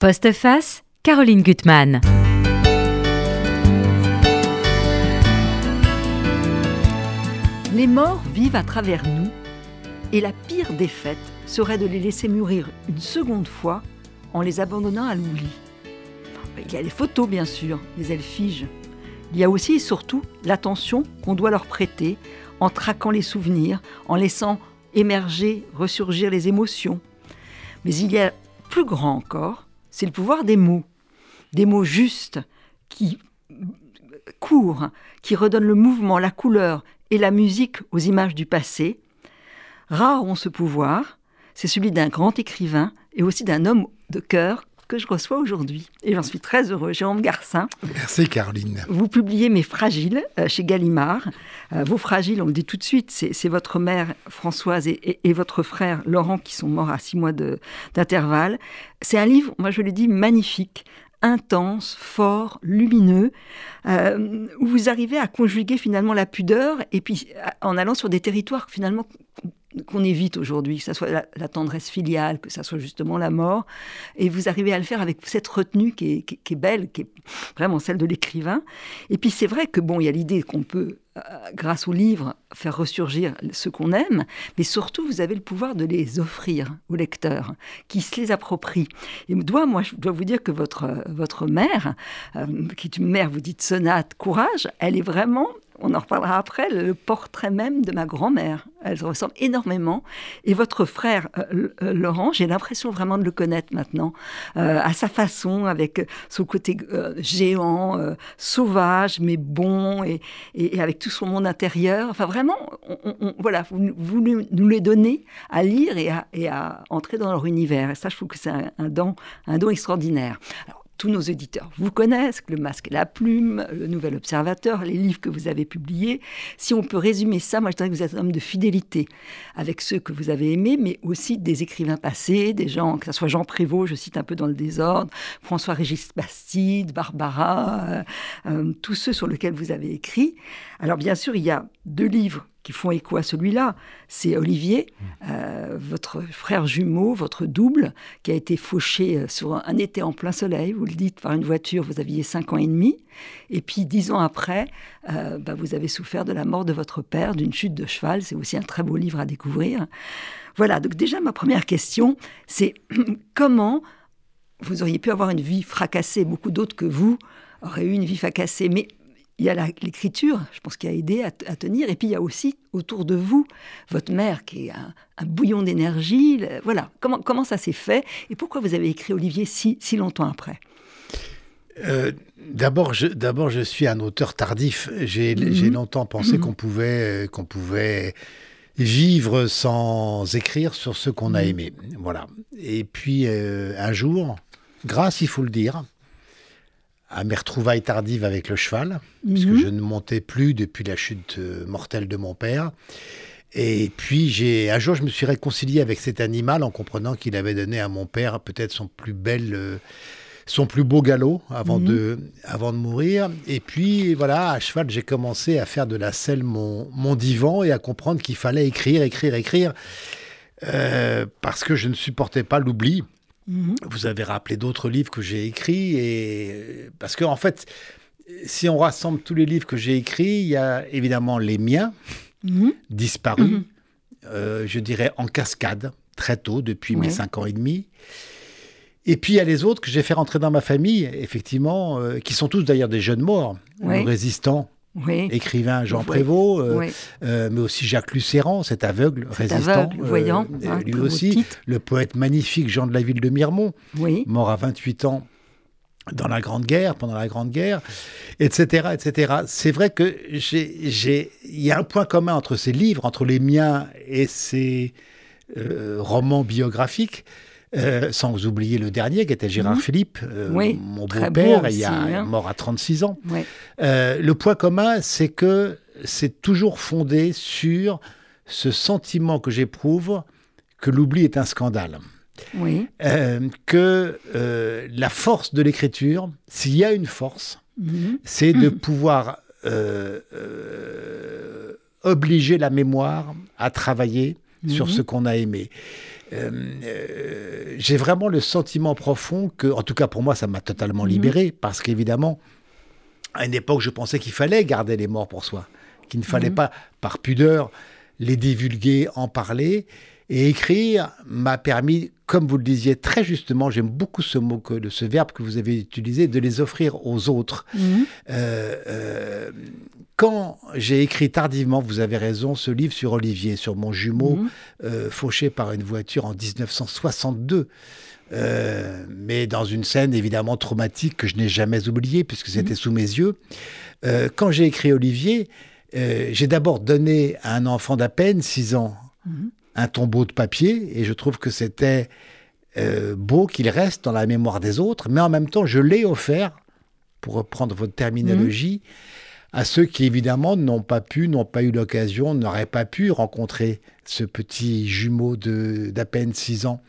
Postface, Caroline Gutmann. Les morts vivent à travers nous, et la pire défaite serait de les laisser mourir une seconde fois en les abandonnant à l'oubli. Il y a les photos, bien sûr, mais elles. Il y a aussi et surtout l'attention qu'on doit leur prêter en traquant les souvenirs, en laissant émerger, ressurgir les émotions. Mais il y a plus grand encore, c'est le pouvoir des mots. Des mots justes qui courent, qui redonnent le mouvement, la couleur et la musique aux images du passé. Rares ont ce pouvoir, c'est celui d'un grand écrivain et aussi d'un homme de cœur que je reçois aujourd'hui. Et j'en suis très heureux. Jérôme Garcin. Merci Caroline. Vous publiez Mes Fragiles euh, chez Gallimard. Euh, vos Fragiles, on le dit tout de suite, c'est votre mère Françoise et, votre frère Laurent qui sont morts à six mois d'intervalle. C'est un livre, moi je le dis, magnifique intense, fort, lumineux, euh, où vous arrivez à conjuguer finalement la pudeur et puis en allant sur des territoires finalement qu'on évite aujourd'hui, que ce soit la, tendresse filiale, que ce soit justement la mort. Et vous arrivez à le faire avec cette retenue qui est, belle, qui est vraiment celle de l'écrivain. Et puis c'est vrai que bon, il y a l'idée qu'on peut euh, grâce au livre, faire ressurgir ce qu'on aime, mais surtout, vous avez le pouvoir de les offrir aux lecteurs, qui se les approprient. Et dois, moi, je dois vous dire que votre, votre mère, euh, qui est une mère, vous dites sonate, courage, elle est vraiment on en reparlera après, le portrait même de ma grand-mère. Elle ressemble énormément. Et votre frère, euh, euh, Laurent, j'ai l'impression vraiment de le connaître maintenant, euh, à sa façon, avec son côté géant, sauvage, mais bon, et, avec tout son monde intérieur. Enfin, vraiment, voilà, vous, nous les donnez à lire et à, entrer dans leur univers. Et ça, je trouve que c'est un, don, un don extraordinaire tous nos éditeurs vous connaissent, Le Masque et la Plume, Le Nouvel Observateur, les livres que vous avez publiés. Si on peut résumer ça, moi je dirais que vous êtes un homme de fidélité avec ceux que vous avez aimés, mais aussi des écrivains passés, des gens, que ce soit Jean Prévost, je cite un peu dans le désordre, François-Régis Bastide, Barbara, euh, euh, tous ceux sur lesquels vous avez écrit. Alors bien sûr, il y a deux livres qui font écho à celui-là. C'est Olivier, euh, votre frère jumeau, votre double, qui a été fauché euh, sur un, été en plein soleil, vous le dites, par une voiture, vous aviez 5 ans et demi. Et puis dix ans après, euh, bah, vous avez souffert de la mort de votre père, d'une chute de cheval. C'est aussi un très beau livre à découvrir. Voilà, donc déjà ma première question, c'est comment vous auriez pu avoir une vie fracassée, beaucoup d'autres que vous auraient eu une vie fracassée, mais il y a l'écriture, je pense, qui a aidé à, tenir. Et puis il y a aussi autour de vous votre mère qui est un, bouillon d'énergie. Voilà, comment, comment ça s'est fait et pourquoi vous avez écrit Olivier si, si longtemps après? Euh, D'abord, je, d'abord, je suis un auteur tardif. J'ai, mhm. longtemps pensé mhm. qu'on pouvait, qu'on pouvait vivre sans écrire sur ce qu'on a mhm. aimé. Voilà. Et puis euh, un jour, grâce, il faut le dire, à mes retrouvailles tardives avec le cheval, puisque mhm. je ne montais plus depuis la chute euh, mortelle de mon père. Et puis, j'ai un jour, je me suis réconcilié avec cet animal en comprenant qu'il avait donné à mon père peut-être son plus bel, euh, son plus beau galop avant, mhm. de, avant de mourir. Et puis, voilà, à cheval, j'ai commencé à faire de la selle mon, mon divan et à comprendre qu'il fallait écrire, écrire, écrire, euh, parce que je ne supportais pas l'oubli. Mhm. Vous avez rappelé d'autres livres que j'ai écrits et parce que en fait, si on rassemble tous les livres que j'ai écrits, il y a évidemment les miens mhm. disparus, mhm. Euh, je dirais en cascade très tôt depuis mes cinq ans et demi. Et puis il y a les autres que j'ai fait rentrer dans ma famille, effectivement, euh, qui sont tous d'ailleurs des jeunes morts, résistants écrivain Jean Prévost, euh, euh, mais aussi Jacques Lucéran, cet aveugle résistant, euh, voyant, hein, lui aussi, le poète magnifique Jean de la Ville de Miremont, mort à 28 ans dans la Grande Guerre, pendant la Grande Guerre, etc., etc. C'est vrai que j'ai, il y a un point commun entre ces livres, entre les miens et ces romans biographiques, euh, sans oublier le dernier qui était Gérard mhm. Philippe, euh, mon beau-père, il y a hein. mort à 36 ans. Euh, le point commun, c'est que c'est toujours fondé sur ce sentiment que j'éprouve que l'oubli est un scandale. Oui. que la force de l'écriture, s'il y a une force, mhm. c'est de pouvoir obliger la mémoire à travailler sur mhm. ce qu'on a aimé. J'ai vraiment le sentiment profond que, en tout cas pour moi, ça m'a totalement mhm. libéré, parce qu'évidemment, à une époque, je pensais qu'il fallait garder les morts pour soi, qu'il ne fallait mhm. pas, par pudeur, les divulguer, en parler. Et écrire m'a permis, comme vous le disiez très justement, j'aime beaucoup ce mot, que, ce verbe que vous avez utilisé, de les offrir aux autres. Mhm. Euh, euh, quand j'ai écrit tardivement, vous avez raison, ce livre sur Olivier, sur mon jumeau mhm. euh, fauché par une voiture en 1962, mais dans une scène évidemment traumatique que je n'ai jamais oubliée puisque c'était mhm. sous mes yeux. quand j'ai écrit Olivier, j'ai d'abord donné à un enfant d'à peine 6 ans un tombeau de papier et je trouve que c'était euh, beau qu'il reste dans la mémoire des autres, mais en même temps, je l'ai offert, pour reprendre votre terminologie, à ceux qui évidemment n'ont pas pu, n'ont pas eu l'occasion, n'auraient pas pu rencontrer ce petit jumeau d'à peine 6 ans.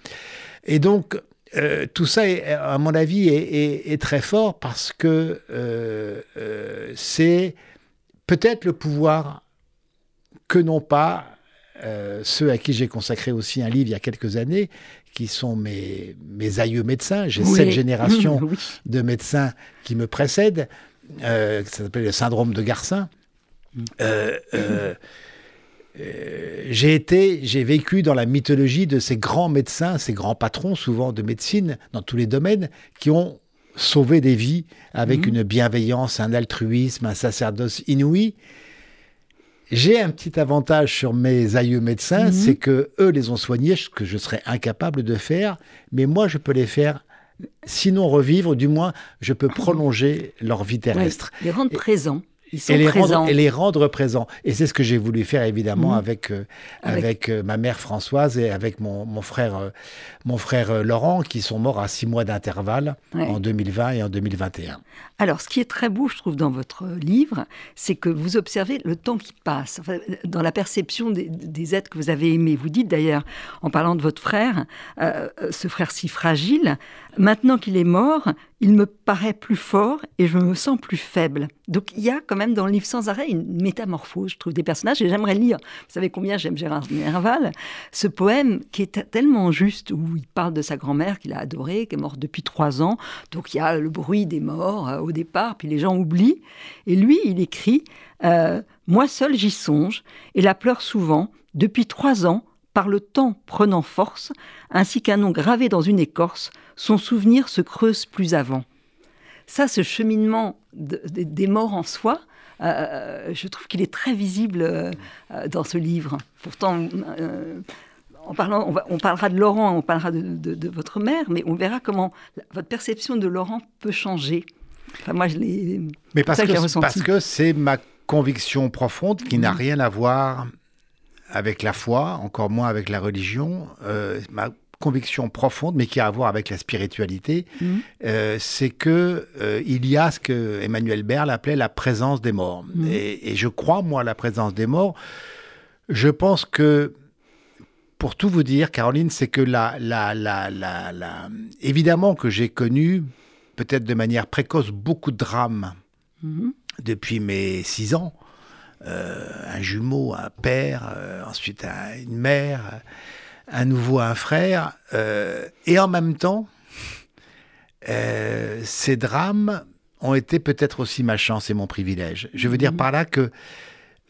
Et donc, euh, tout ça, à mon avis, est, très fort parce que euh, c'est peut-être le pouvoir que n'ont pas euh, ceux à qui j'ai consacré aussi un livre il y a quelques années, qui sont mes, mes aïeux médecins. J'ai cette génération de médecins qui me précèdent, euh, ça s'appelle le syndrome de Garcin. Euh, euh, j'ai été, j'ai vécu dans la mythologie de ces grands médecins, ces grands patrons, souvent de médecine, dans tous les domaines, qui ont sauvé des vies avec mm. une bienveillance, un altruisme, un sacerdoce inouï. J'ai un petit avantage sur mes aïeux médecins, mhm. c'est que eux les ont soignés, ce que je serais incapable de faire, mais moi je peux les faire sinon revivre, du moins je peux prolonger leur vie terrestre. les rendre présents et, les rendre, et les rendre présents. Et c'est ce que j'ai voulu faire évidemment mhm. avec, euh, avec, euh, ma mère Françoise et avec mon, mon frère, euh, mon frère Laurent, qui sont morts à six mois d'intervalle en 2020 et en 2021. Alors, ce qui est très beau, je trouve, dans votre livre, c'est que vous observez le temps qui passe, dans la perception des, des, êtres que vous avez aimés. Vous dites d'ailleurs, en parlant de votre frère, ce frère si fragile, maintenant qu'il est mort, il me paraît plus fort et je me sens plus faible. Donc il y a quand même dans le livre sans arrêt une métamorphose, je trouve, des personnages et j'aimerais lire. Vous savez combien j'aime Gérard Nerval, ce poème qui est tellement juste où il parle de sa grand-mère qu'il a adorée, qui est morte depuis trois ans. Donc il y a le bruit des morts euh, au départ, puis les gens oublient. Et lui, il écrit euh, Moi seul j'y songe et la pleure souvent. Depuis trois ans, par le temps prenant force, ainsi qu'un nom gravé dans une écorce, son souvenir se creuse plus avant. Ça, ce cheminement des morts en soi, euh, je trouve qu'il est très visible euh, dans ce livre. Pourtant, euh, en parlant, on, parlera de Laurent, on parlera de, votre mère, mais on verra comment votre perception de Laurent peut changer. Enfin, moi, je l'ai. Mais parce que, parce que c'est ma conviction profonde qui n'a rien à voir avec la foi, encore moins avec la religion. ma conviction profonde, mais qui a à voir avec la spiritualité, mm. euh, c'est que euh, il y a ce que Emmanuel Berle appelait la présence des morts. Mm. Et, je crois, moi, la présence des morts. Je pense que, pour tout vous dire, Caroline, c'est que la, la, la, la, évidemment que j'ai connu, peut-être de manière précoce, beaucoup de drames mm-hmm. depuis mes six ans. Euh, un jumeau, un père, ensuite une mère à nouveau un frère, euh, et en même temps, euh, ces drames ont été peut-être aussi ma chance et mon privilège. Je veux dire mhm. par là que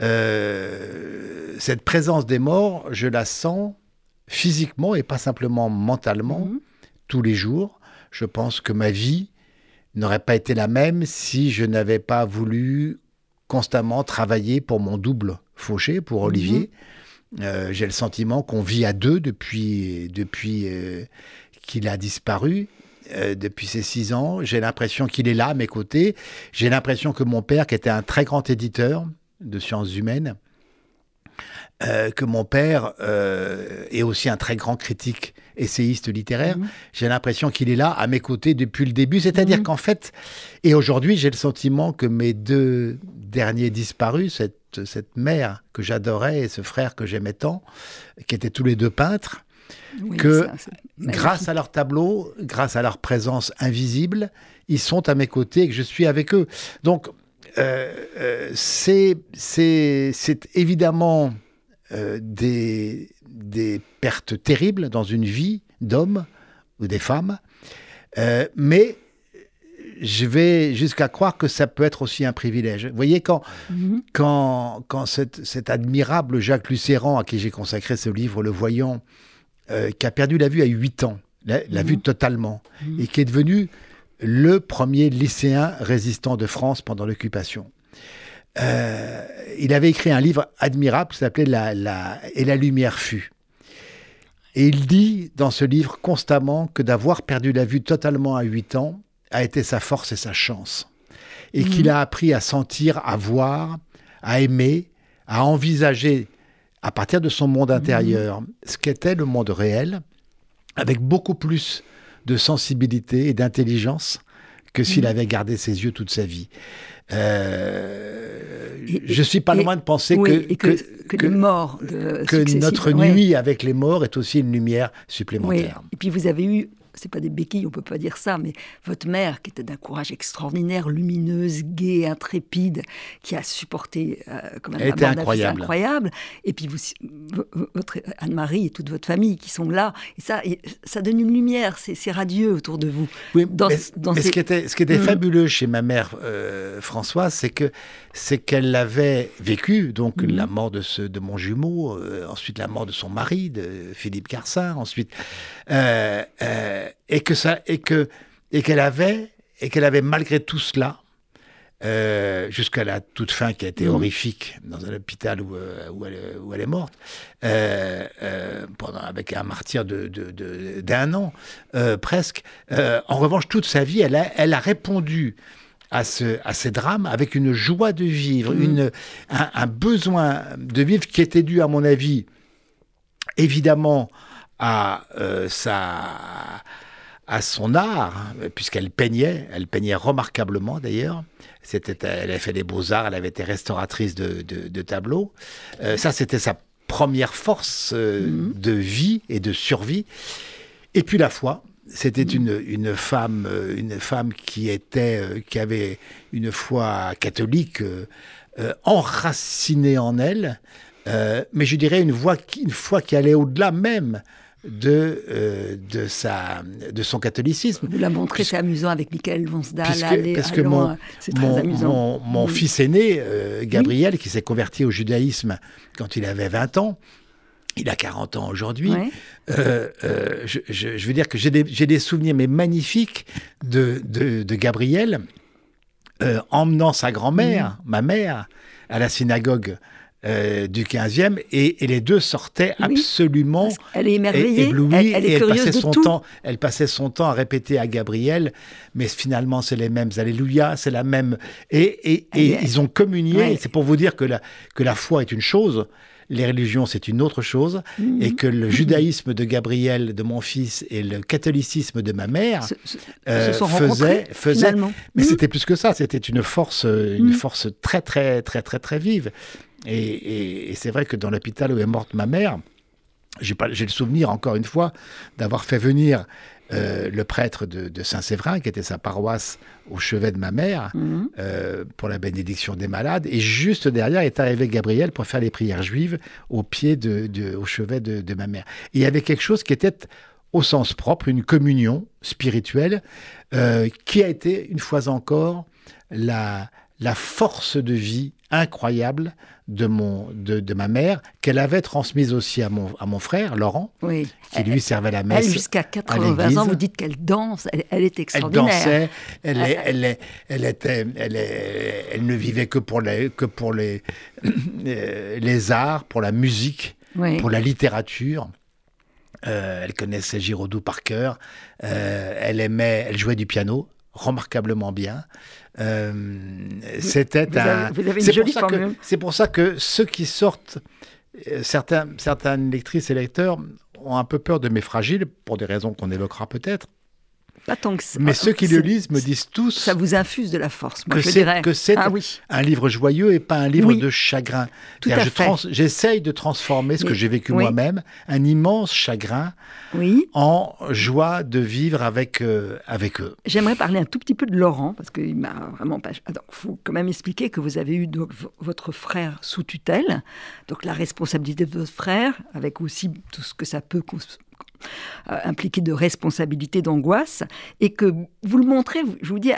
euh, cette présence des morts, je la sens physiquement et pas simplement mentalement mhm. tous les jours. Je pense que ma vie n'aurait pas été la même si je n'avais pas voulu constamment travailler pour mon double fauché, pour Olivier. Mhm. Euh, j'ai le sentiment qu'on vit à deux depuis, depuis euh, qu'il a disparu. Euh, depuis ses six ans, j'ai l'impression qu'il est là à mes côtés. J'ai l'impression que mon père, qui était un très grand éditeur de sciences humaines, que mon père est aussi un très grand critique essayiste littéraire. Mhm. J'ai l'impression qu'il est là à mes côtés depuis le début. C'est-à-dire mhm. qu'en fait, et aujourd'hui, j'ai le sentiment que mes deux derniers disparus, cette cette, mère que j'adorais et ce frère que j'aimais tant, qui étaient tous les deux peintres, que grâce à leur tableau, grâce à leur présence invisible, ils sont à mes côtés et que je suis avec eux. Donc, euh, euh, c'est évidemment des, des pertes terribles dans une vie d'homme ou des femmes, mais je vais jusqu'à croire que ça peut être aussi un privilège. Vous voyez, quand, mhm. quand, quand cet, admirable Jacques Lucéran, à qui j'ai consacré ce livre, Le Voyant, euh, qui a perdu la vue à 8 ans, la, mhm. vue totalement, mhm. et qui est devenu le premier lycéen résistant de France pendant l'occupation. Euh, il avait écrit un livre admirable qui s'appelait la, la, Et la lumière fut. Et il dit dans ce livre constamment que d'avoir perdu la vue totalement à 8 ans, a été sa force et sa chance. Et qu'il mhm. a appris à sentir, à voir, à aimer, à envisager à partir de son monde mhm. intérieur ce qu'était le monde réel, avec beaucoup plus de sensibilité et d'intelligence que s'il mhm. avait gardé ses yeux toute sa vie. Euh, je suis pas loin de penser que, que, que notre nuit avec les morts est aussi une lumière supplémentaire. Et puis vous avez eu c'est pas des béquilles, on peut pas dire ça, mais votre mère, qui était d'un courage extraordinaire, lumineuse, gaie, intrépide, qui a supporté euh, même Elle était incroyable. incroyable. Et puis vous, votre Anne-Marie et toute votre famille qui sont là, et ça, ça donne une lumière, c'est radieux autour de vous. Oui, dans, mais, ce qui était, ce qui était mmh. fabuleux chez ma mère euh, Françoise, c'est que c'est qu'elle avait vécu donc mmh. la mort de, ce, de mon jumeau, euh, ensuite la mort de son mari, de Philippe Garcin, ensuite et que ça et que et qu'elle avait et qu'elle avait malgré tout cela euh, jusqu'à la toute fin qui a été mmh. horrifique dans un hôpital où, euh, où, elle, où elle, est morte, euh, pendant, avec un martyr d'un de, de, an presque. en revanche, toute sa vie, elle a, elle a répondu à, ce, à ces drames avec une joie de vivre, mmh. une, un, un, besoin de vivre qui était dû, à mon avis, évidemment, à sa à son art, hein, puisqu'elle peignait, elle peignait remarquablement d'ailleurs. C'était, elle avait fait des beaux-arts, elle avait été restauratrice de, tableaux. Euh, ça, c'était sa première force euh, mhm. de vie et de survie. Et puis la foi, c'était mhm. une, une, femme, euh, une femme qui était, qui avait une foi catholique enracinée en elle, mais je dirais une, voix, une foi qui allait au-delà même de, euh, de, sa, de son catholicisme. Vous la montrez, c'est amusant avec Michael Vonsdal. parce que mon, mon, mon, fils aîné, euh, Gabriel, qui s'est converti au judaïsme quand il avait 20 ans, il a 40 ans aujourd'hui. Euh, je, je, veux dire que j'ai des, des, souvenirs mais magnifiques de, de, de Gabriel emmenant sa grand-mère, ma mère, à la synagogue euh, du 15e et, les deux sortaient absolument elle est émerveillée, éblouie elle, est et elle passait son temps elle passait son temps à répéter à Gabriel mais finalement c'est les mêmes. Alléluia c'est la même. Et, et, ils ont communié c'est pour vous dire que la, que la foi est une chose les religions, c'est une autre chose, mhm. et que le judaïsme de Gabriel, de mon fils, et le catholicisme de ma mère euh, faisaient, faisaient mais mhm. c'était plus que ça, c'était une force, une mhm. force très, très, très, très, très vive. Et, c'est vrai que dans l'hôpital où est morte ma mère, j'ai le souvenir, encore une fois, d'avoir fait venir euh, le prêtre de, Saint-Séverin, qui était sa paroisse au chevet de ma mère, mhm. euh, pour la bénédiction des malades. Et juste derrière est arrivé Gabriel pour faire les prières juives au pied de, au chevet de, ma mère. Et il y avait quelque chose qui était au sens propre, une communion spirituelle, euh, qui a été, une fois encore, la, la force de vie incroyable de, mon, de, ma mère, qu'elle avait transmise aussi à mon, à mon frère, Laurent, qui lui servait la messe. Elle, jusqu'à 80 ans, vous dites qu'elle danse, elle, est extraordinaire. Elle dansait, elle, elle, elle, était, elle, elle ne vivait que pour les, que pour les, les arts, pour la musique, pour la littérature. Euh, elle connaissait Giraudoux par cœur. Euh, elle aimait, elle jouait du piano remarquablement bien. Euh, c'était un. C'est pour ça que ceux qui sortent, euh, certains, certaines lectrices et lecteurs ont un peu peur de mes fragiles, pour des raisons qu'on évoquera peut-être. Pas tant que ça. Mais ceux qui le lisent me disent tous Ça vous infuse de la force, moi que je c'est dirais. que c'est Ah oui. un livre joyeux et pas un livre Oui. de chagrin. Tout C'est-à-dire à je fait. trans- J'essaye de transformer ce que j'ai vécu oui. moi-même, un immense chagrin, en joie de vivre avec, euh, avec eux. J'aimerais parler un tout petit peu de Laurent, parce qu'il m'a vraiment pas. Il faut quand même expliquer que vous avez eu donc votre frère sous tutelle, donc la responsabilité de votre frère, avec aussi tout ce que ça peut euh, impliquer de responsabilité, d'angoisse, et que vous le montrez, je vous dis,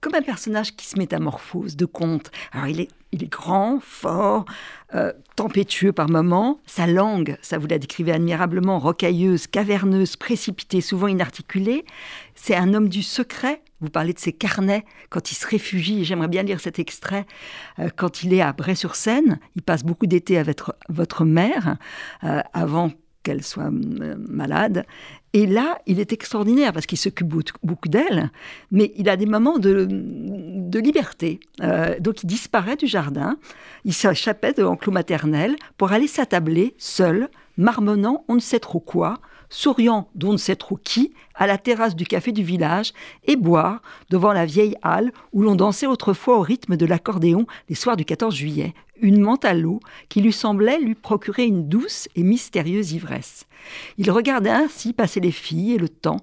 comme un personnage qui se métamorphose de conte. Alors il est, grand, fort, euh, tempétueux par moments. Sa langue, ça vous la décrivez admirablement, rocailleuse, caverneuse, précipitée, souvent inarticulée. C'est un homme du secret. Vous parlez de ses carnets quand il se réfugie. J'aimerais bien lire cet extrait. euh, quand il est à Bray-sur-Seine, il passe beaucoup d'été avec votre, mère avant qu'elle soit euh, malade. Et là, il est extraordinaire parce qu'il s'occupe beaucoup- d'elle, mais il a des moments de, de liberté. Euh, donc il disparaît du jardin, il s'échappait de l'enclos maternel pour aller s'attabler seul, marmonnant on ne sait trop quoi, souriant d'on ne sait trop qui, à la terrasse du café du village, et boire devant la vieille halle où l'on dansait autrefois au rythme de l'accordéon les soirs du 14 juillet, une menthe à l'eau qui lui semblait lui procurer une douce et mystérieuse ivresse. Il regardait ainsi passer les filles et le temps,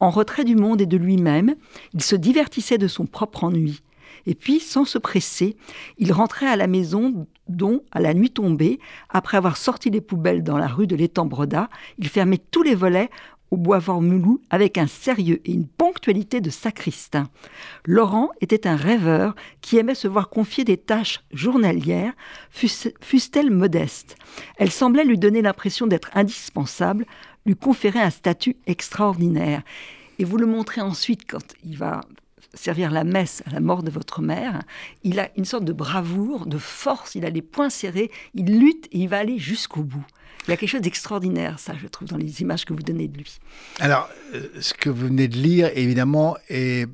en retrait du monde et de lui-même, il se divertissait de son propre ennui. Et puis, sans se presser, il rentrait à la maison dont, à la nuit tombée, après avoir sorti les poubelles dans la rue de l'étang Broda, il fermait tous les volets au bois moulou avec un sérieux et une ponctualité de sacristain. Laurent était un rêveur qui aimait se voir confier des tâches journalières, fussent- fussent-elles modestes. Elles semblaient lui donner l'impression d'être indispensables, lui conférer un statut extraordinaire. Et vous le montrez ensuite quand il va servir la messe à la mort de votre mère, il a une sorte de bravoure, de force, il a les poings serrés, il lutte et il va aller jusqu'au bout. Il y a quelque chose d'extraordinaire, ça, je trouve, dans les images que vous donnez de lui. Alors, euh, ce que vous venez de lire, évidemment, est,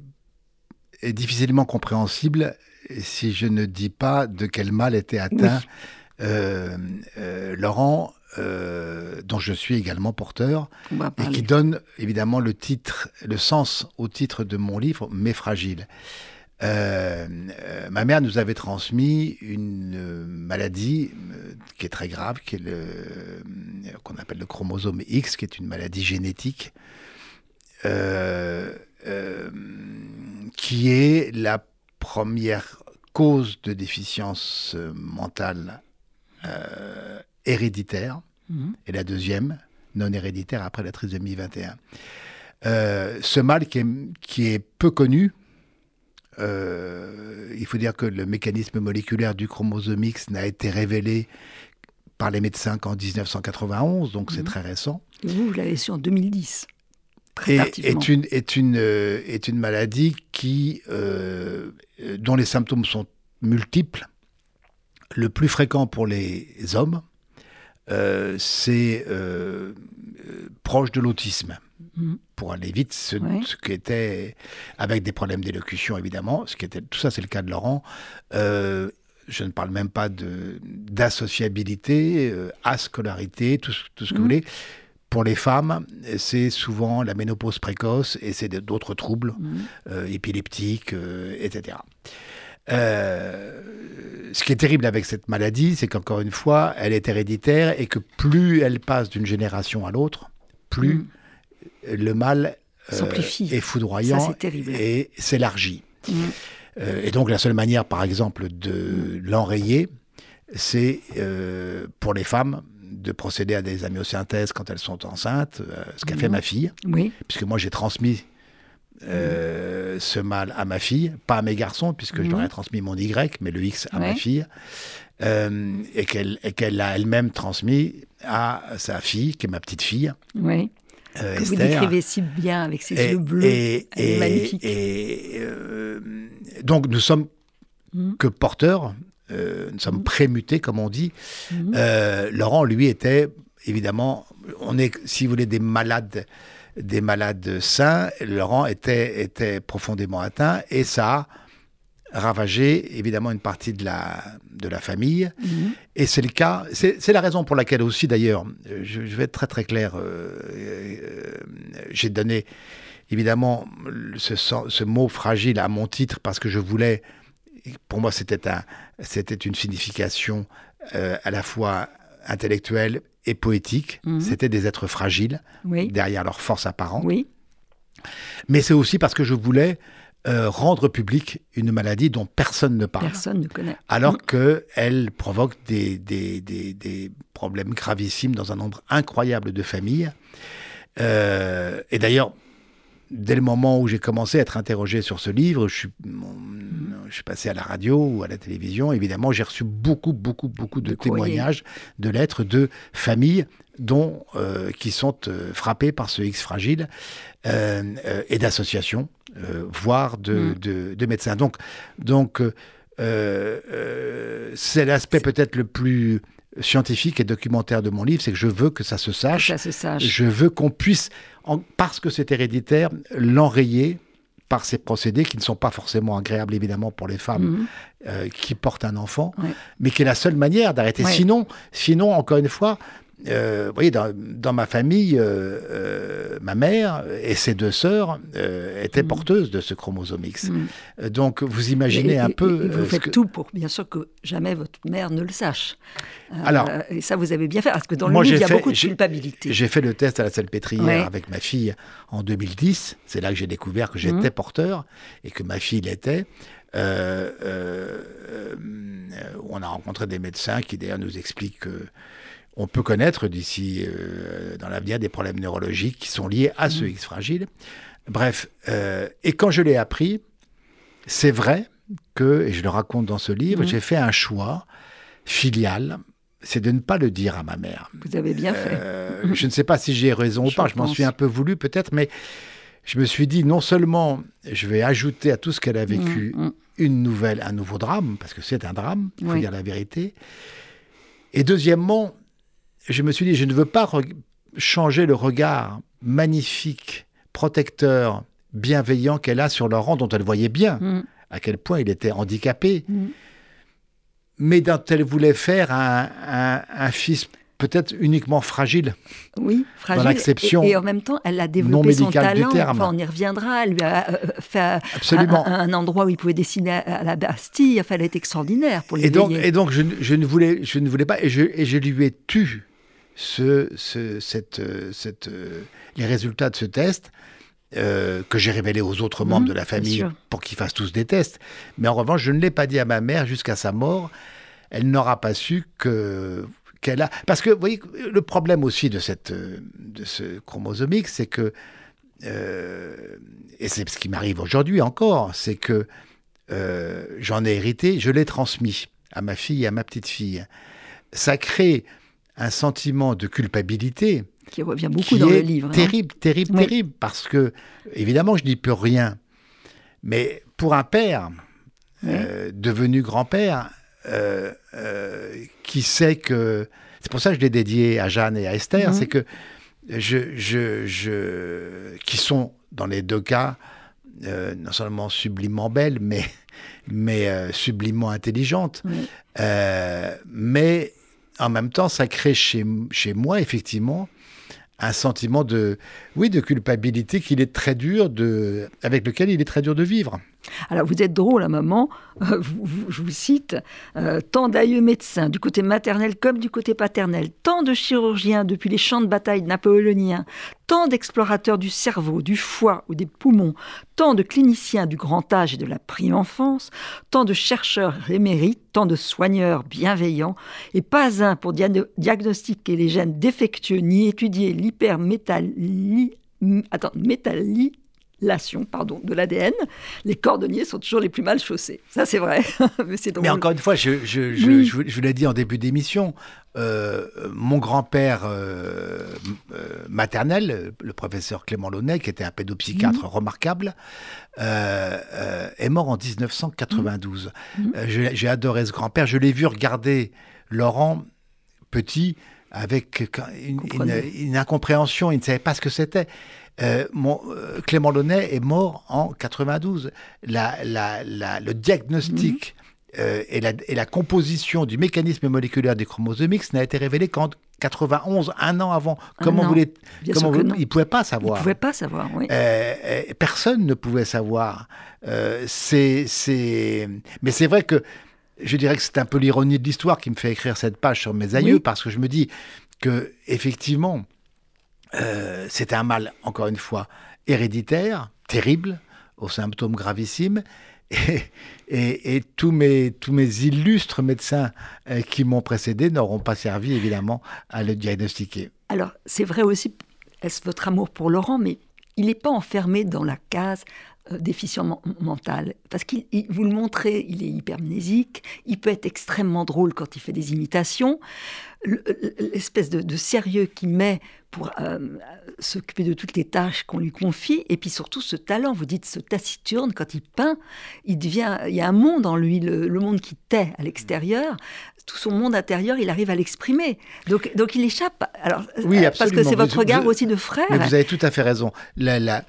est difficilement compréhensible si je ne dis pas de quel mal était atteint euh, euh, Laurent, euh, dont je suis également porteur, et qui donne évidemment le titre, le sens au titre de mon livre, Mais fragile. Euh, euh, ma mère nous avait transmis une maladie qui est très grave, qui est le qu'on appelle le chromosome X, qui est une maladie génétique, qui est la première cause de déficience mentale euh, héréditaire Mhm. et la deuxième non héréditaire après la trisomie 21. Euh, ce mal qui est, qui est peu connu, euh, il faut dire que le mécanisme moléculaire du chromosome X n'a été révélé par les médecins qu'en 1991, donc c'est Mhm. très récent. Vous, vous l'avez su en 2010, très Et est une, est, une, euh, est une maladie qui, euh, dont les symptômes sont multiples. Le plus fréquent pour les hommes, euh, c'est euh, euh, proche de l'autisme. Mhm. Pour aller vite, ce, Ouais. ce qui était, avec des problèmes d'élocution évidemment, ce qui était, tout ça c'est le cas de Laurent. Euh, je ne parle même pas d'associabilité, ascolarité, tout, ce- tout ce que vous Mhm. voulez. Pour les femmes, c'est souvent la ménopause précoce et c'est d'autres troubles euh, épileptiques, etc. Euh, ce qui est terrible avec cette maladie, c'est qu'encore une fois, elle est héréditaire et que plus elle passe d'une génération à l'autre, plus Mhm. le mal euh, S'amplifie. est foudroyant Ça, et s'élargit. Mhm. Euh, et donc la seule manière, par exemple, de l'enrayer, c'est euh, pour les femmes de procéder à des amyosynthèses quand elles sont enceintes, euh, ce qu'a fait Mhm. ma fille, Oui, puisque moi j'ai transmis euh, ce mal à ma fille, pas à mes garçons, puisque je Mhm. leur ai transmis mon Y, mais le X à ma fille, euh, et qu'elle et qu'elle a elle-même transmis à sa fille, qui est ma petite fille, oui. euh, Que vous décrivez si bien avec ses Et- yeux bleus. Et, Elle est et- magnifique. et, euh, donc nous sommes Mhm. que porteurs, nous sommes Mhm. prémutés, comme on dit. Mhm. Laurent, lui, était évidemment, on est, si vous voulez, des malades, des malades sains. Laurent était, était profondément atteint et ça a ravagé évidemment une partie de la, de la famille. Mhm. Et c'est le cas, c'est la raison pour laquelle aussi d'ailleurs, je, je vais être très très clair, euh, euh, j'ai donné évidemment ce, ce, mot fragile à mon titre parce que je voulais, pour moi c'était un, une signification euh, à la fois intellectuelle et poétique. Mhm. C'était des êtres fragiles derrière leur force apparente. Oui. Mais c'est aussi parce que je voulais euh, rendre public une maladie dont personne ne parle. Personne ne connaît. Alors que qu'elle provoque des, des, des, des, problèmes gravissimes dans un nombre incroyable de familles. Euh, et d'ailleurs, dès le moment où j'ai commencé à être interrogé sur ce livre, je suis, je suis passé à la radio ou à la télévision. Évidemment, j'ai reçu beaucoup, beaucoup, beaucoup de, témoignages, de lettres de familles dont, euh, qui sont frappées par ce X fragile et d'associations euh, voire mm. de, de, médecins. Donc, donc euh, euh, c'est l'aspect peut-être le plus scientifique et documentaire de mon livre, c'est que je veux que ça se sache. ça se sache. Je veux qu'on puisse, parce que c'est héréditaire, l'enrayer par ces procédés qui ne sont pas forcément agréables évidemment pour les femmes mm. qui portent un enfant, mais qui est la seule manière d'arrêter. Sinon, sinon, encore une fois, euh, vous voyez, dans, ma famille, euh, euh, ma mère et ses deux sœurs étaient mm. porteuses de ce chromosome X. Mm. Donc, vous imaginez un peu. vous faites tout pour, bien sûr, que jamais votre mère ne le sache. Alors, et ça, vous avez bien fait, parce que dans le livre, il y a beaucoup de culpabilité. J'ai fait le test à la salpêtrière avec ma fille en 2010. C'est là que j'ai découvert que j'étais mm. porteur et que ma fille l'était. on a rencontré des médecins qui d'ailleurs nous expliquent que on peut connaître d'ici euh, dans l'avenir des problèmes neurologiques qui sont liés à ce mm. X fragile. Bref, euh, et quand je l'ai appris, c'est vrai que, et je le raconte dans ce livre, mm. j'ai fait un choix filial, c'est de ne pas le dire à ma mère. Vous avez bien fait. Euh, je ne sais pas si j'ai raison ou pas, je m'en suis un peu voulu peut-être, mais je me suis dit non seulement je vais ajouter à tout ce qu'elle a vécu mm, une nouvelle, un nouveau drame, parce que c'est un drame, il faut dire la vérité. Et deuxièmement, je me suis dit, je ne veux pas changer le regard magnifique, protecteur, bienveillant qu'elle a sur Laurent, dont elle voyait bien mm. à quel point il était handicapé, mm. mais dont elle voulait faire un, fils peut-être uniquement fragile. Oui, fragile. Dans l'acception. Et, en même temps, elle a développé son talent. Enfin, on y reviendra. Elle lui a euh, fait Absolument. Un, endroit où il pouvait dessiner à la Bastille. Enfin, elle est extraordinaire pour et donc, et donc, je, ne voulais, je ne voulais pas. Et je, et je lui ai tu ce, cette, euh, cette, euh, les résultats de ce test. Euh, que j'ai révélé aux autres membres mhm, de la famille pour qu'ils fassent tous des tests. Mais en revanche, je ne l'ai pas dit à ma mère jusqu'à sa mort. Elle n'aura pas su que qu'elle a. Parce que, vous voyez, le problème aussi de, cette, de ce chromosomique, c'est que. et c'est ce qui m'arrive aujourd'hui encore, c'est que j'en ai hérité, je l'ai transmis à ma fille et à ma petite fille. Ça crée un sentiment de culpabilité qui revient beaucoup dans le livre. Terrible, terrible, terrible, parce que évidemment je n'y peux rien, mais pour un père euh, devenu grand-père, euh, euh, qui sait que c'est pour ça que je l'ai dédié à Jeanne et à Esther, mhm. c'est que je, je, je, qui sont dans les deux cas non seulement sublimement belles, mais mais sublimement intelligentes, mais en même temps, ça crée chez, chez moi, effectivement, un sentiment de, oui, de culpabilité qu'il est très dur de, avec lequel il est très dur de vivre. Alors vous êtes drôle, à maman, euh, je vous cite, euh, tant d'aïeux médecins du côté maternel comme du côté paternel, tant de chirurgiens depuis les champs de bataille napoléoniens, tant d'explorateurs du cerveau, du foie ou des poumons, tant de cliniciens du grand âge et de la prime enfance, tant de chercheurs émérites, tant de soigneurs bienveillants, et pas un pour diagnostiquer les gènes défectueux ni étudier l'hypermétallie attends, métallie pardon, de l'ADN, les cordonniers sont toujours les plus mal chaussés. Ça, c'est vrai. Mais, encore une fois, je, je, je, je, vous l'ai dit en début d'émission, euh, mon grand-père euh, euh, maternel, le professeur Clément Launay, qui était un pédopsychiatre remarquable, est mort en 1992. Mmh. J'ai adoré ce grand-père. Je l'ai vu regarder Laurent petit avec une, une, incompréhension. Il ne savait pas ce que c'était. Euh, mon, euh, Clément Launay est mort en 92. La, la, le diagnostic euh, et, la, et, la, composition du mécanisme moléculaire des chromosomiques n'a été révélée qu'en 91, un an avant. comment vous les, comment vous, il ne pouvait pas savoir. Il ne pouvait pas savoir, oui. Personne ne pouvait savoir. C'est, mais c'est vrai que je dirais que c'est un peu l'ironie de l'histoire qui me fait écrire cette page sur mes aïeux, parce que je me dis que effectivement, euh, c'était un mal, encore une fois, héréditaire, terrible, aux symptômes gravissimes, et, tous, mes, illustres médecins euh, qui m'ont précédé n'auront pas servi évidemment à le diagnostiquer. Alors c'est vrai aussi, est-ce votre amour pour Laurent, mais il n'est pas enfermé dans la case euh, déficient mental? Parce qu'il vous le montrez, il est hypermnésique, il peut être extrêmement drôle quand il fait des imitations. L'espèce de, sérieux qu'il met pour euh, s'occuper de toutes les tâches qu'on lui confie, et puis surtout ce talent, vous dites ce taciturne, quand il peint, il devient, il y a un monde en lui, le, monde qui tait à l'extérieur, tout son monde intérieur, il arrive à l'exprimer. Donc, donc il échappe. Alors, oui, euh, parce que c'est votre regard aussi de frère. Mais vous avez tout à fait raison. La, la,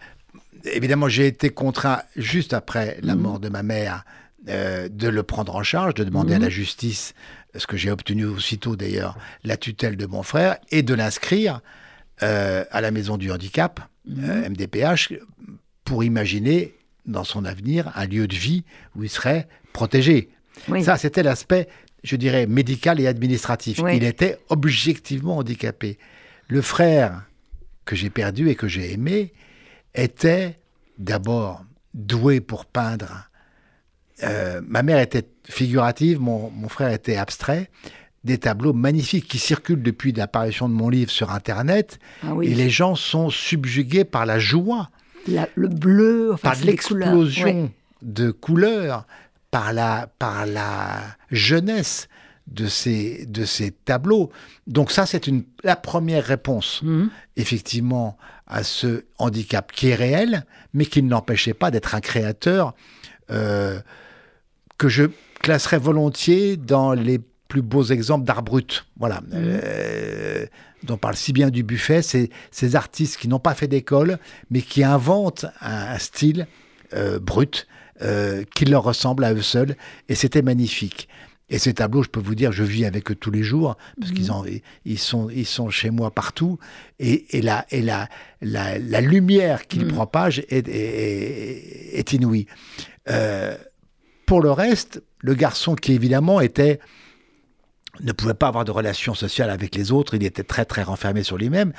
évidemment, j'ai été contraint, juste après la mhm. mort de ma mère, euh, de le prendre en charge, de demander à mhm. la justice, ce que j'ai obtenu aussitôt d'ailleurs, la tutelle de mon frère, et de l'inscrire euh, à la maison du handicap, MDPH, mhm. euh, pour imaginer dans son avenir un lieu de vie où il serait protégé. Ça, c'était l'aspect, je dirais, médical et administratif. Il était objectivement handicapé. Le frère que j'ai perdu et que j'ai aimé, était d'abord doué pour peindre. Euh, ma mère était figurative, mon, frère était abstrait. Des tableaux magnifiques qui circulent depuis l'apparition de mon livre sur Internet. Ah et les gens sont subjugués par la joie. le bleu, par l'explosion de couleurs, par la, par la jeunesse de ces, de ces tableaux. Donc ça, c'est la première réponse, mmh. effectivement, à ce handicap qui est réel, mais qui ne l'empêchait pas d'être un créateur euh, que je classerais volontiers dans les plus beaux exemples d'art brut. Voilà. Mmh. Euh, dont parle si bien du buffet, c'est ces artistes qui n'ont pas fait d'école, mais qui inventent un, style euh, brut qui leur ressemble à eux seuls, et c'était magnifique. Et ces tableaux, je peux vous dire, je vis avec eux tous les jours, parce qu'ils mhm. ils sont, ils sont chez moi partout. Et, et, la, et la, la, la lumière qu'ils mhm. propagent est, est, est inouïe. Euh, pour le reste, le garçon qui évidemment était ne pouvait pas avoir de relation sociale avec les autres, il était très très renfermé sur lui-même.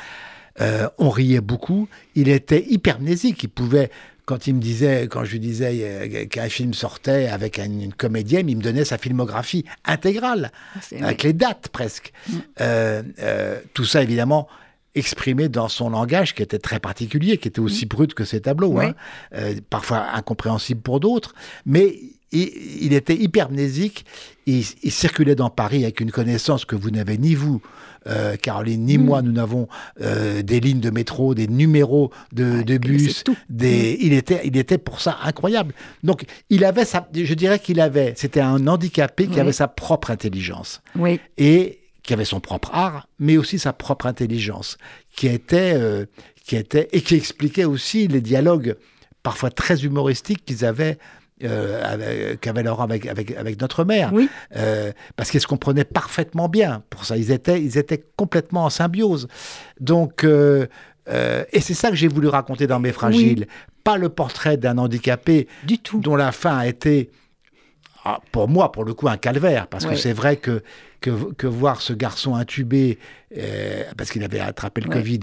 Euh, on riait beaucoup, il était hypermnésique, il pouvait quand il me disait, quand je lui disais qu'un film sortait avec une, comédienne, il me donnait sa filmographie intégrale, ah, avec les dates presque. Mm. Euh, euh, tout ça, évidemment, exprimé dans son langage qui était très particulier, qui était aussi mm. brut que ses tableaux, hein. euh, parfois incompréhensible pour d'autres, mais il, était hypermnésique, il, il, circulait dans Paris avec une connaissance que vous n'avez ni vous euh, Caroline ni mm. moi, nous n'avons euh, des lignes de métro, des numéros de, bus. Des, mm. il, était, il était pour ça incroyable. Donc, il avait sa, je dirais qu'il avait, c'était un handicapé qui avait sa propre intelligence. Oui. Et qui avait son propre art, mais aussi sa propre intelligence, qui était, euh, qui était et qui expliquait aussi les dialogues parfois très humoristiques qu'ils avaient euh, qu'avait Laurent avec, avec, avec notre mère. Euh, parce qu'ils se comprenaient parfaitement bien pour ça. Ils étaient, ils étaient complètement en symbiose. Donc, euh, et c'est ça que j'ai voulu raconter dans Mes Fragiles. Pas le portrait d'un handicapé du tout. dont la fin a été pour moi, pour le coup, un calvaire, parce que c'est vrai que, que, voir ce garçon intubé, euh, parce qu'il avait attrapé le Covid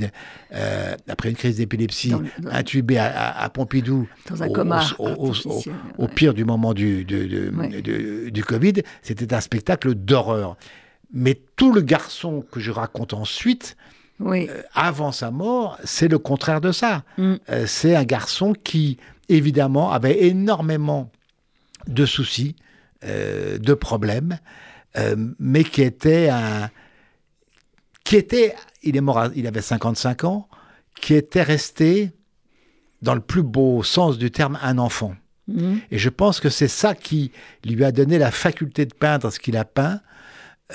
euh, après une crise d'épilepsie, intubé à, Pompidou, dans un coma au, pire du moment du, du, du Covid, c'était un spectacle d'horreur. Mais tout le garçon que je raconte ensuite, euh, avant sa mort, c'est le contraire de ça. Mm. c'est un garçon qui, évidemment, avait énormément de soucis, de problèmes, euh, mais qui était un. qui était. Il est mort, il avait 55 ans, qui était resté, dans le plus beau sens du terme, un enfant. Mhm. Et je pense que c'est ça qui lui a donné la faculté de peindre ce qu'il a peint,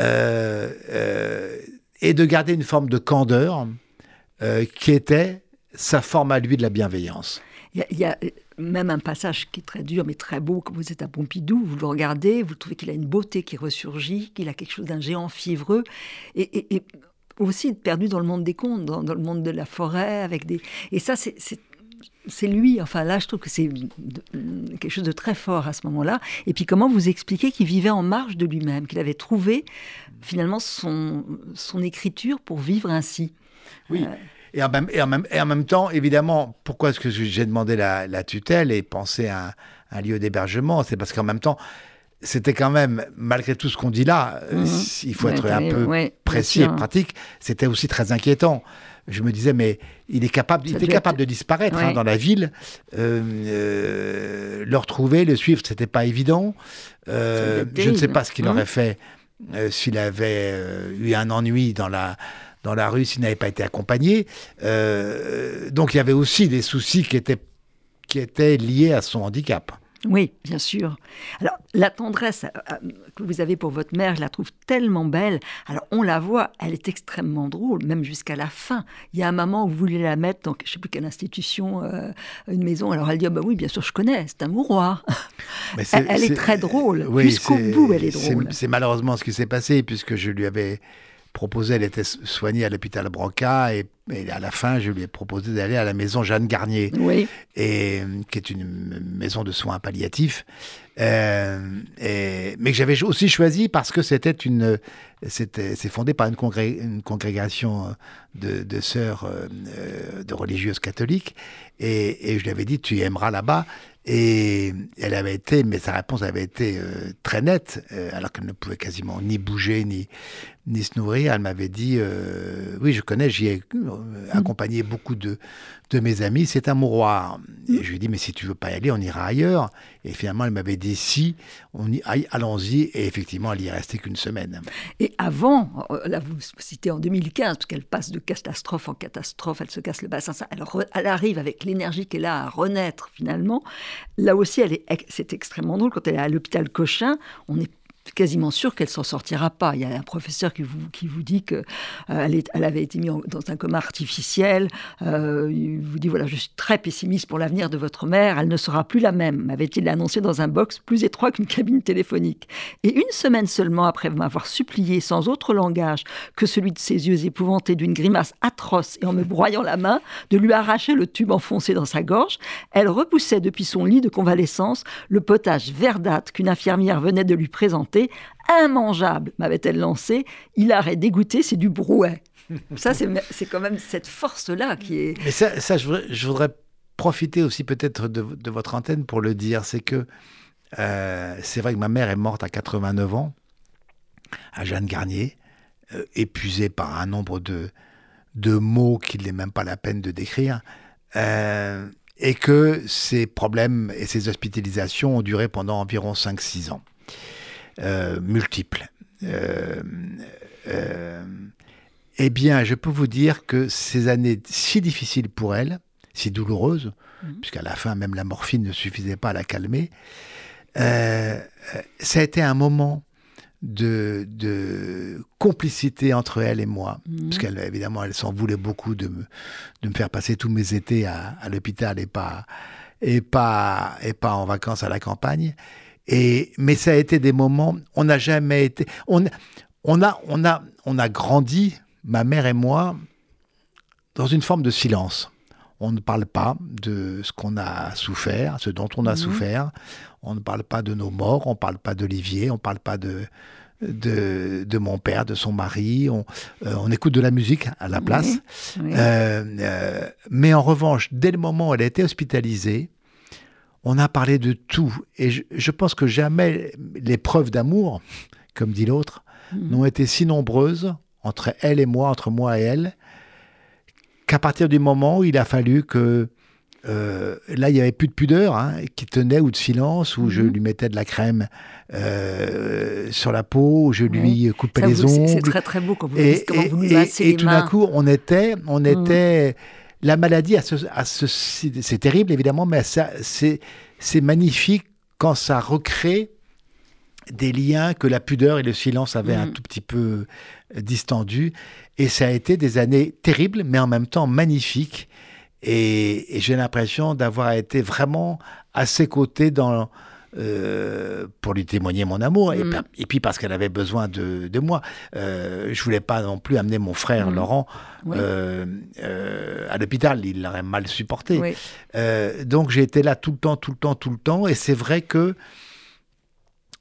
euh, et de garder une forme de candeur qui était sa forme à lui de la bienveillance. Il y, a, même un passage qui est très dur mais très beau, comme vous êtes à Pompidou, vous le regardez, vous trouvez qu'il a une beauté qui ressurgit, qu'il a quelque chose d'un géant fiévreux, et, aussi perdu dans le monde des contes, dans, le monde de la forêt, avec des... Et ça, c'est c'est lui. Enfin, là, je trouve que c'est quelque chose de très fort à ce moment-là. Et puis, comment vous expliquez qu'il vivait en marge de lui-même, qu'il avait trouvé finalement son, son écriture pour vivre ainsi? Oui. Euh, et en, même, et, en même, et en même temps, évidemment, pourquoi est-ce que j'ai demandé la, tutelle et pensé à un, lieu d'hébergement? C'est parce qu'en même temps, c'était quand même, malgré tout ce qu'on dit là, euh, mhm. il faut être un peu précis et pratique, c'était aussi très inquiétant je me disais, mais il est capable, il était capable de disparaître hein, dans la ville. Euh, euh, le retrouver, le suivre, c'était pas évident. Euh, je ne sais pas ce qu'il aurait mmh. fait s'il avait eu un ennui dans la dans la rue, s'il n'avait pas été accompagné. donc il y avait aussi des soucis qui étaient qui étaient liés à son handicap. Oui, bien sûr. Alors, la tendresse euh, euh, que vous avez pour votre mère, je la trouve tellement belle. Alors, on la voit, elle est extrêmement drôle, même jusqu'à la fin. Il y a un moment où vous voulez la mettre dans, je ne sais plus quelle institution, euh, une maison. Alors, elle dit, bah oui, bien sûr, je connais, c'est un mouroir. elle, est, très drôle. Jusqu'au bout, elle est drôle. C'est malheureusement ce qui s'est passé, puisque je lui avais proposé, elle était soignée à l'hôpital Branca et, à la fin, je lui ai proposé d'aller à la maison Jeanne Garnier, et, qui est une maison de soins palliatifs, euh, et, mais que j'avais aussi choisi parce que c'était une, c'était, c'est fondé par une, une congrégation de, de sœurs, euh, de religieuses catholiques, et, et je lui avais dit, tu aimeras là-bas. Et elle avait été, mais sa réponse avait été euh, très nette, euh, alors qu'elle ne pouvait quasiment ni bouger, ni, ni se nourrir. Elle m'avait dit, euh, oui, je connais, j'y ai accompagné beaucoup de, de mes amis, c'est un mouroir. Et je lui ai dit, mais si tu veux pas y aller, on ira ailleurs. Et finalement, elle m'avait dit, si, on y, allons-y. Et effectivement, elle y est restée qu'une semaine. Et avant, là, vous citez en 2015, parce qu'elle passe de catastrophe en catastrophe, elle se casse le bassin, elle, elle arrive avec l'énergie qu'elle a à renaître finalement. Là aussi, elle est, c'est extrêmement drôle. Quand elle est à l'hôpital Cochin, on est quasiment sûr qu'elle s'en sortira pas. Il y a un professeur qui vous, qui vous dit qu'elle euh, elle avait été mise dans un coma artificiel. Euh, il vous dit voilà, je suis très pessimiste pour l'avenir de votre mère. Elle ne sera plus la même, m'avait-il annoncé dans un box plus étroit qu'une cabine téléphonique. Et une semaine seulement après m'avoir supplié sans autre langage que celui de ses yeux épouvantés d'une grimace atroce et en me broyant la main de lui arracher le tube enfoncé dans sa gorge, elle repoussait depuis son lit de convalescence le potage verdâtre qu'une infirmière venait de lui présenter immangeable, m'avait-elle lancé. Il aurait dégoûté, c'est du brouet. ça, c'est quand même cette force-là qui est. Mais ça, je, voudrais, profiter aussi peut-être de, votre antenne pour le dire. C'est que euh, c'est vrai que ma mère est morte à 89 ans, à Jeanne Garnier, euh, épuisée par un nombre de, de mots qu'il n'est même pas la peine de décrire. Euh, et que ces problèmes et ces hospitalisations ont duré pendant environ 5-6 ans. Euh, multiples. Euh, euh, eh bien, je peux vous dire que ces années si difficiles pour elle, si douloureuses, mhm. puisqu'à la fin, même la morphine ne suffisait pas à la calmer, ça a été un moment de, complicité entre elle et moi. Mhm. Parce qu'elle, évidemment, elle s'en voulait beaucoup de me, de me faire passer tous mes étés à, à l'hôpital et pas, et, pas, et pas en vacances à la campagne. Et, mais ça a été des moments, on n'a jamais été, on, on, a, on, a, on a grandi, ma mère et moi, dans une forme de silence. On ne parle pas de ce qu'on a souffert, ce dont on a mhm. souffert. On ne parle pas de nos morts, on ne parle pas d'Olivier, on ne parle pas de, de, de, mon père, de son mari. On, euh, on, écoute de la musique à la place. Euh, euh, mais en revanche, dès le moment où elle a été hospitalisée, on a parlé de tout. Et je, pense que jamais les preuves d'amour, comme dit l'autre, mm. n'ont été si nombreuses entre elle et moi, entre moi et elle, qu'à partir du moment où il a fallu que euh, là, il n'y avait plus de pudeur hein, qui tenait ou de silence, où je mm. lui mettais de la crème euh, sur la peau, où je lui coupais les ongles. C'est très très beau quand vous et, comment vous et, et, tout d'un coup, on était, on mm. était la maladie, c'est terrible évidemment, mais c'est magnifique quand ça recrée des liens que la pudeur et le silence avaient un mm. tout petit peu euh, distendus. Et ça a été des années terribles, mais en même temps magnifiques. Et, j'ai l'impression d'avoir été vraiment à ses côtés dans, euh, pour lui témoigner mon amour et, mm. puis parce qu'elle avait besoin de, de moi. Euh, je voulais pas non plus amener mon frère mm. Laurent euh, euh, à l'hôpital, il l'aurait mal supporté. donc j'ai été là tout le temps, tout le temps, tout le temps, et c'est vrai que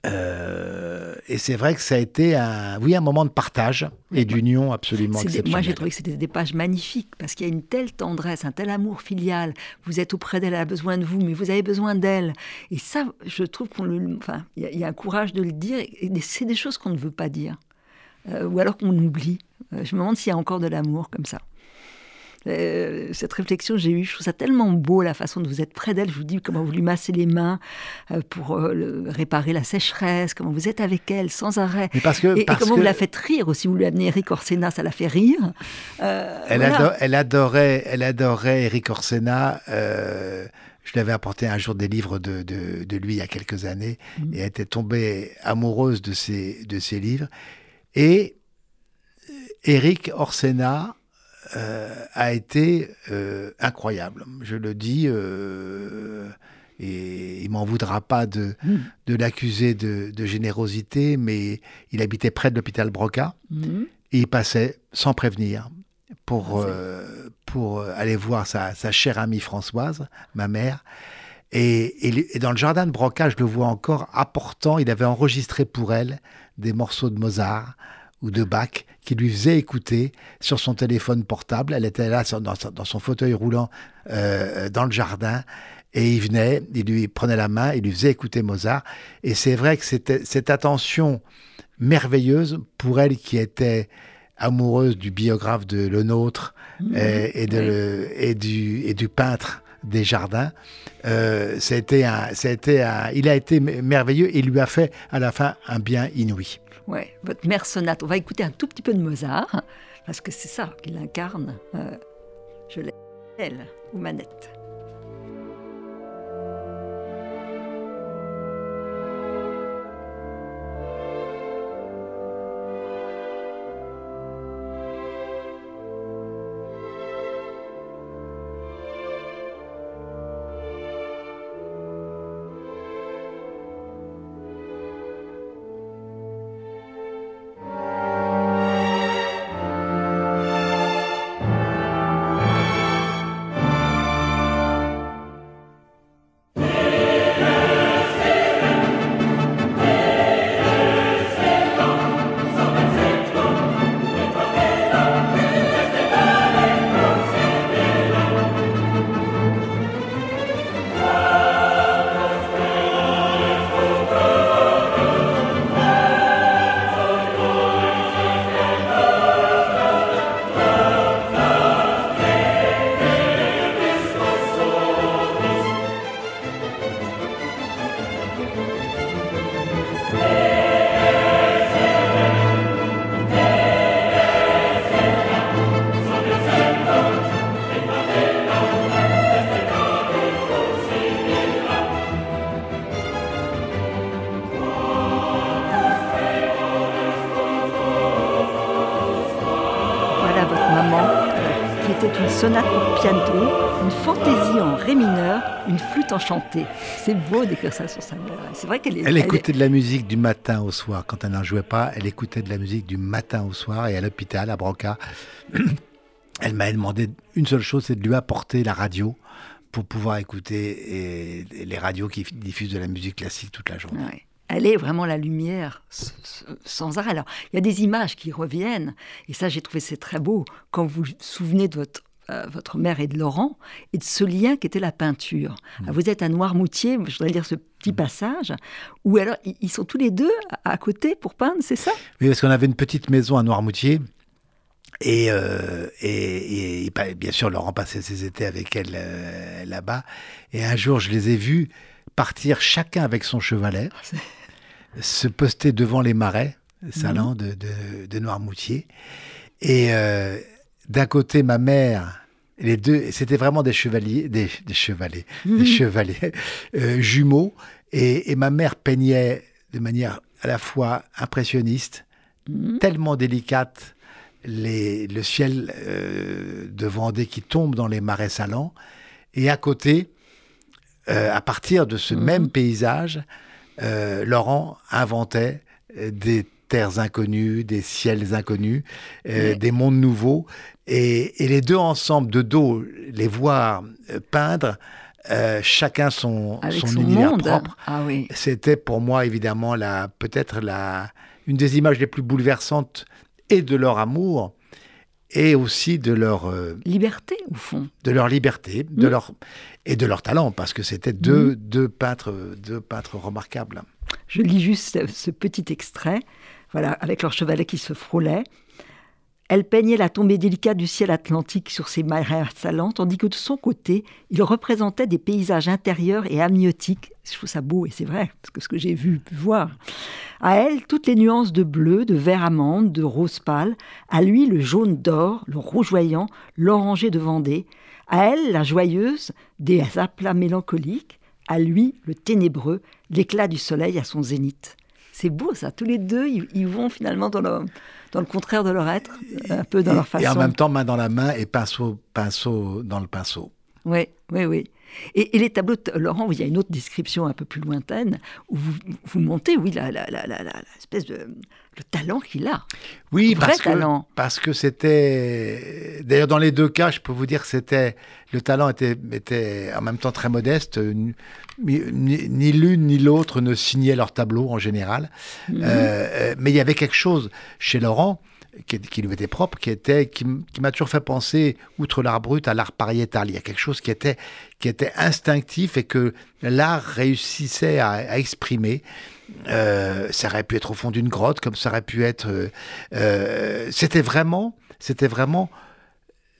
euh, et c'est vrai que ça a été un, oui, un moment de partage et d'union absolument exceptionnel. moi, j'ai trouvé que c'était des pages magnifiques parce qu'il y a une telle tendresse, un tel amour filial. Vous êtes auprès d'elle, elle a besoin de vous, mais vous avez besoin d'elle. Et ça, je trouve qu'on le, enfin, il y, a un courage de le dire. Et c'est des choses qu'on ne veut pas dire, euh, ou alors qu'on oublie. Euh, je me demande s'il y a encore de l'amour comme ça. Euh, cette réflexion j'ai eue, je trouve ça tellement beau la façon dont vous êtes près d'elle. Je vous dis comment vous lui massez les mains euh, pour euh, réparer la sécheresse, comment vous êtes avec elle sans arrêt. parce que, et, comment vous la faites rire aussi. Vous lui amenez Eric Orsena, ça la fait rire. elle, elle, adorait, elle adorait Eric Orsena. je lui avais apporté un jour des livres de, de, lui il y a quelques années mm. et elle était tombée amoureuse de ses, de ses livres. Et Eric Orsena euh, a été euh, incroyable. Je le dis, euh, et il m'en voudra pas de, hmm. de l'accuser de, générosité, mais il habitait près de l'hôpital Broca hmm. et il passait sans prévenir pour, ah, pour aller voir sa, sa, chère amie Françoise, ma mère. Et, et, dans le jardin de Broca, je le vois encore apportant, il avait enregistré pour elle des morceaux de Mozart ou de Bach qui lui faisait écouter sur son téléphone portable. Elle était là dans, son fauteuil roulant euh, dans le jardin. Et il venait, il lui prenait la main, il lui faisait écouter Mozart. Et c'est vrai que c'était cette attention merveilleuse pour elle qui était amoureuse du biographe de Le Nôtre mmh. et, de, et, du, et du peintre des jardins. Euh, a été un, il a été merveilleux et il lui a fait à la fin un bien inouï. Ouais, votre mère sonate. On va écouter un tout petit peu de Mozart, parce que c'est ça qu'il incarne. Euh, je l'ai, elle, ou manette. Sonate pour piano, une fantaisie en ré mineur, une flûte enchantée. C'est beau d'écrire ça sur sa mère. C'est vrai qu'elle Elle, écoutait de la musique du matin au soir. Quand elle n'en jouait pas, elle écoutait de la musique du matin au soir. Et à l'hôpital, à Broca, elle m'a demandé une seule chose, c'est de lui apporter la radio pour pouvoir écouter les radios qui diffusent de la musique classique toute la journée elle est vraiment la lumière sans arrêt. Alors, il y a des images qui reviennent, et ça, j'ai trouvé c'est très beau, quand vous vous souvenez de votre euh, votre mère et de Laurent, et de ce lien qui était la peinture. Mm. Vous êtes à Noirmoutier, je voudrais lire ce petit mm. passage, où alors ils sont tous les deux à côté pour peindre, c'est ça? Oui, parce qu'on avait une petite maison à Noirmoutier. Et, euh, et, bien sûr, Laurent passait ses étés avec elle euh, là-bas. Et un jour, je les ai vus partir chacun avec son chevalet, ah, se poster devant les marais salants mm. de, de, de, Noirmoutier. Et, d'un côté ma mère, les deux, c'était vraiment des chevaliers, des, chevaliers, des mhm. chevaliers euh, jumeaux, et, ma mère peignait de manière à la fois impressionniste, mhm. tellement délicate les, le ciel euh, de Vendée qui tombe dans les marais salants. Et à côté, euh, à partir de ce Mhm. même paysage, euh, Laurent inventait des terres inconnues, des ciels inconnus, euh, Oui. des mondes nouveaux. Et, et les deux ensemble, de dos, les voir euh, peindre, euh, chacun son, son son, univers monde. propre. Ah oui. C'était pour moi évidemment la peut-être la une des images les plus bouleversantes et de leur amour et aussi de leur euh, Liberté, au fond. de leur liberté, de Mm. leur et de leur talent parce que c'était deux, deux peintres deux peintres remarquables. Je lis juste ce, ce petit extrait, voilà, avec leur chevalet qui se frôlait. Elle peignait la tombée délicate du ciel atlantique sur ses marais salants, tandis que de son côté, il représentait des paysages intérieurs et amniotiques. Je trouve ça beau, et c'est vrai, parce que ce que j'ai vu, voir. À elle, toutes les nuances de bleu, de vert amande, de rose pâle. À lui, le jaune d'or, le rougeoyant, l'orangé de Vendée. À elle, la joyeuse, des aplats mélancoliques. À lui, le ténébreux, l'éclat du soleil à son zénith. C'est beau ça, tous les deux, ils, ils vont finalement dans le, dans le contraire de leur être, un peu dans leur façon. Et en même temps main dans la main et pinceau pinceau dans le pinceau. Oui, oui, oui. Et, et les tableaux, de Laurent, il y a une autre description un peu plus lointaine, où vous, vous montez, oui, la, la, la, la, la- l'espèce de le talent qu'il a. Oui, Vrai parce que, talent. parce que c'était. D'ailleurs, dans les deux cas, je peux vous dire que c'était. Le talent était, était en même temps très modeste. Ni, l'une ni l'autre ne signaient leur tableau en général. Mhm. Euh, euh, mais il y avait quelque chose chez Laurent qui, qui lui était propre, qui, était, qui, qui m'a toujours fait penser, outre l'art brut, à l'art pariétal. Il y a quelque chose qui était, qui était instinctif et que l'art réussissait à, à exprimer. Euh, ça aurait pu être au fond d'une grotte, comme ça aurait pu être. euh, euh, c'était vraiment, c'était vraiment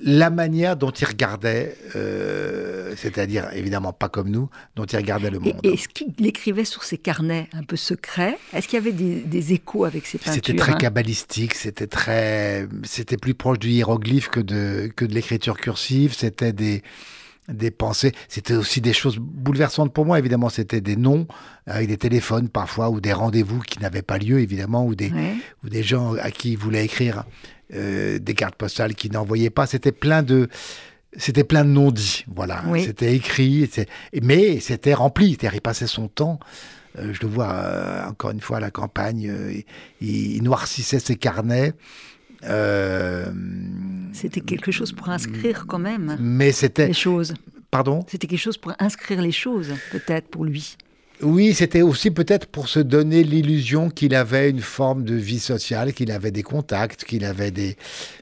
la manière dont il regardait, euh, c'est-à-dire évidemment pas comme nous, dont il regardait le monde. et est-ce qu'il écrivait sur ses carnets un peu secrets? Est-ce qu'il y avait des, des échos avec ses peintures C'était très hein? kabbalistique, c'était très, c'était plus proche du hiéroglyphe que de que de l'écriture cursive. C'était des des pensées. C'était aussi des choses bouleversantes pour moi. Évidemment, c'était des noms avec des téléphones parfois ou des rendez-vous qui n'avaient pas lieu évidemment ou des Ouais. ou des gens à qui il voulait écrire euh, des cartes postales qui n'envoyaient pas. C'était plein de c'était plein de non-dits, voilà. Oui. C'était écrit, mais c'était rempli. C'est-à-dire, il passait son temps. euh, je le vois euh, encore une fois à la campagne. euh, il, il noircissait ses carnets. Euh, C'était quelque chose pour inscrire quand même mais c'était, les choses. pardon. C'était quelque chose pour inscrire les choses, peut-être pour lui. Oui, c'était aussi peut-être pour se donner l'illusion qu'il avait une forme de vie sociale, qu'il avait des contacts, qu'il avait des,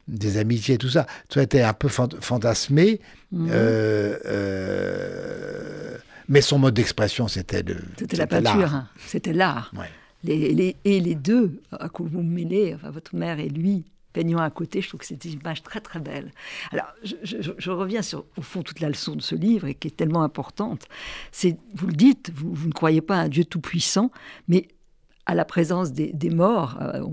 des amitiés, tout ça. Tout était un peu fan- fantasmé. Mhm. euh, euh, mais son mode d'expression, c'était le. C'était la peinture, hein. c'était l'art. Ouais. Les, les- et les deux, à quoi vous mêlez, enfin, votre mère et lui, peignant à côté, je trouve que c'est une image très très belle. Alors, je, reviens sur, au fond, toute la leçon de ce livre, et qui est tellement importante. C'est, vous le dites, vous, ne croyez pas à un Dieu tout-puissant, mais à la présence des, morts, euh,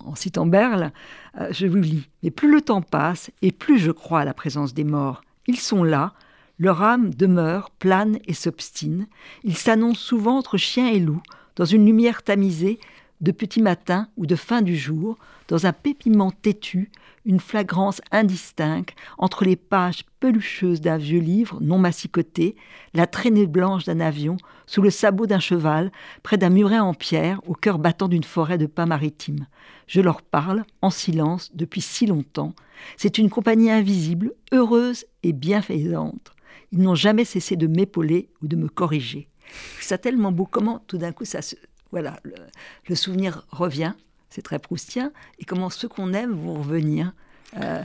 en citant Berle, euh, je vous lis. Mais plus le temps passe, et plus je crois à la présence des morts. Ils sont là, leur âme demeure, plane et s'obstine. Ils s'annoncent souvent entre chien et loup, dans une lumière tamisée, de petit matin ou de fin du jour, dans un pépiment têtu, une flagrance indistincte entre les pages pelucheuses d'un vieux livre non massicoté, la traînée blanche d'un avion, sous le sabot d'un cheval, près d'un muret en pierre, au cœur battant d'une forêt de pins maritimes. Je leur parle, en silence, depuis si longtemps. C'est une compagnie invisible, heureuse et bienfaisante. Ils n'ont jamais cessé de m'épauler ou de me corriger. C'est tellement beau comment tout d'un coup ça se, voilà le, le souvenir revient, c'est très proustien et comment ceux qu'on aime vont revenir. Euh,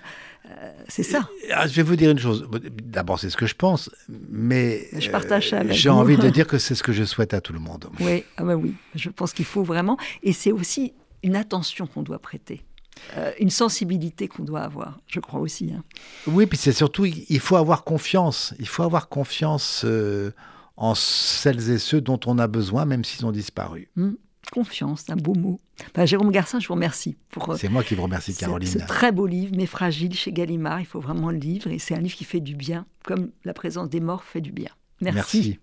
euh, c'est ça. Ah, je vais vous dire une chose. D'abord, c'est ce que je pense, mais Je partage ça avec j'ai envie de dire que c'est ce que je souhaite à tout le monde. Oui, ah bah oui. Je pense qu'il faut vraiment et c'est aussi une attention qu'on doit prêter. Euh, une sensibilité qu'on doit avoir, je crois aussi. hein. Oui, puis c'est surtout, il faut avoir confiance. Il faut avoir confiance euh, en celles et ceux dont on a besoin, même s'ils ont disparu. Hmm. Confiance, c'est un beau mot. Jérôme Garcin, je vous remercie pour euh, C'est moi qui vous remercie, Caroline. ce très beau livre, mais fragile, chez Gallimard. Il faut vraiment le livre et c'est un livre qui fait du bien, comme la présence des morts fait du bien. Merci. Merci.